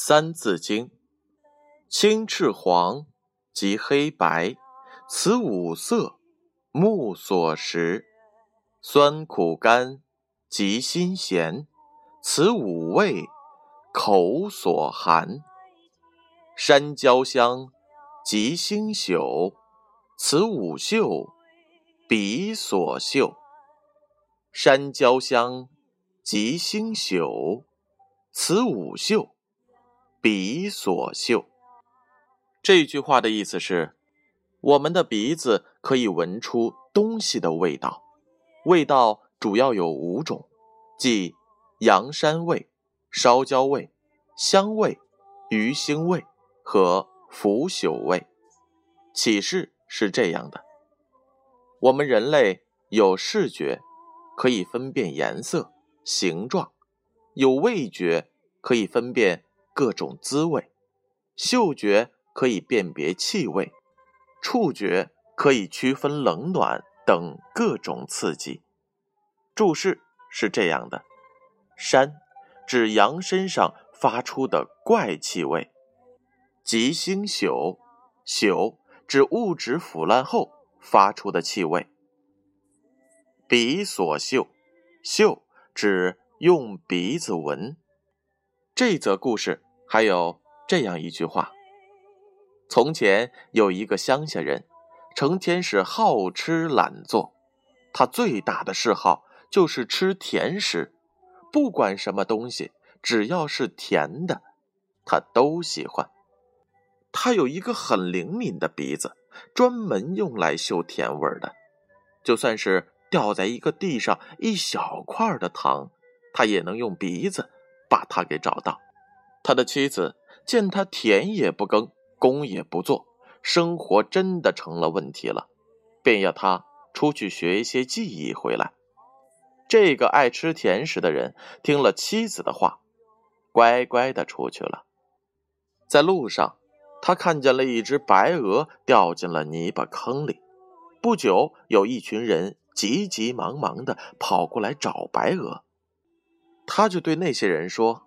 三字经》：青赤黄，及黑白，此五色，目所识；酸苦甘，及辛咸，此五味，口所含。山椒香，及星宿，此五嗅，鼻所嗅。山椒香，及星宿，此五嗅，鼻所嗅。这句话的意思是，我们的鼻子可以闻出东西的味道，味道主要有五种，即羊膻味、烧焦味、香味、鱼腥味和腐朽味。启示是这样的：我们人类有视觉。可以分辨颜色、形状，有味觉可以分辨各种滋味，嗅觉可以辨别气味，触觉可以区分冷暖等各种刺激。注释是这样的：膻指羊身上发出的怪气味；吉星朽，朽指物质腐烂后发出的气味。鼻所嗅，嗅指用鼻子闻。这则故事还有这样一句话：从前有一个乡下人，成天是好吃懒做，他最大的嗜好就是吃甜食，不管什么东西，只要是甜的，他都喜欢。他有一个很灵敏的鼻子，专门用来嗅甜味的，就算是。掉在一个地上一小块的糖，他也能用鼻子把它给找到。他的妻子见他田也不耕，工也不做，生活真的成了问题了，便要他出去学一些技艺回来。这个爱吃甜食的人听了妻子的话，乖乖的出去了。在路上，他看见了一只白鹅掉进了泥巴坑里。不久，有一群人。急急忙忙的跑过来找白鹅，他就对那些人说：“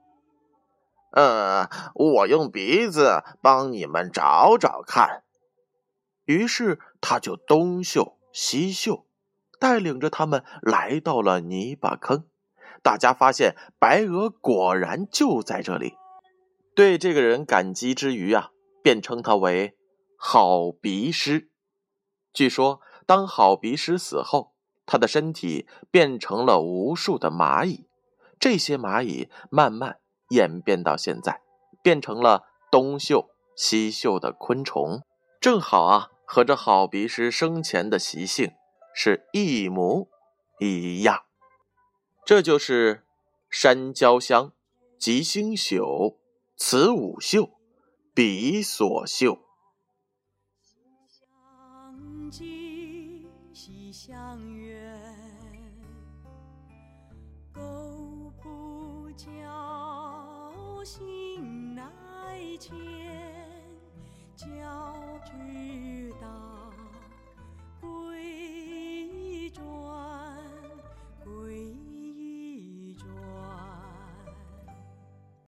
呃，我用鼻子帮你们找找看。”于是他就东嗅西嗅，带领着他们来到了泥巴坑。大家发现白鹅果然就在这里，对这个人感激之余啊，便称他为好鼻师。据说，当好鼻师死后。他的身体变成了无数的蚂蚁，这些蚂蚁慢慢演变到现在，变成了东嗅西嗅的昆虫，正好啊，和这好鼻师生前的习性是一模一样。这就是山椒香，吉星宿，此五嗅，彼所嗅。相远，狗不教，我心乃迁，教之。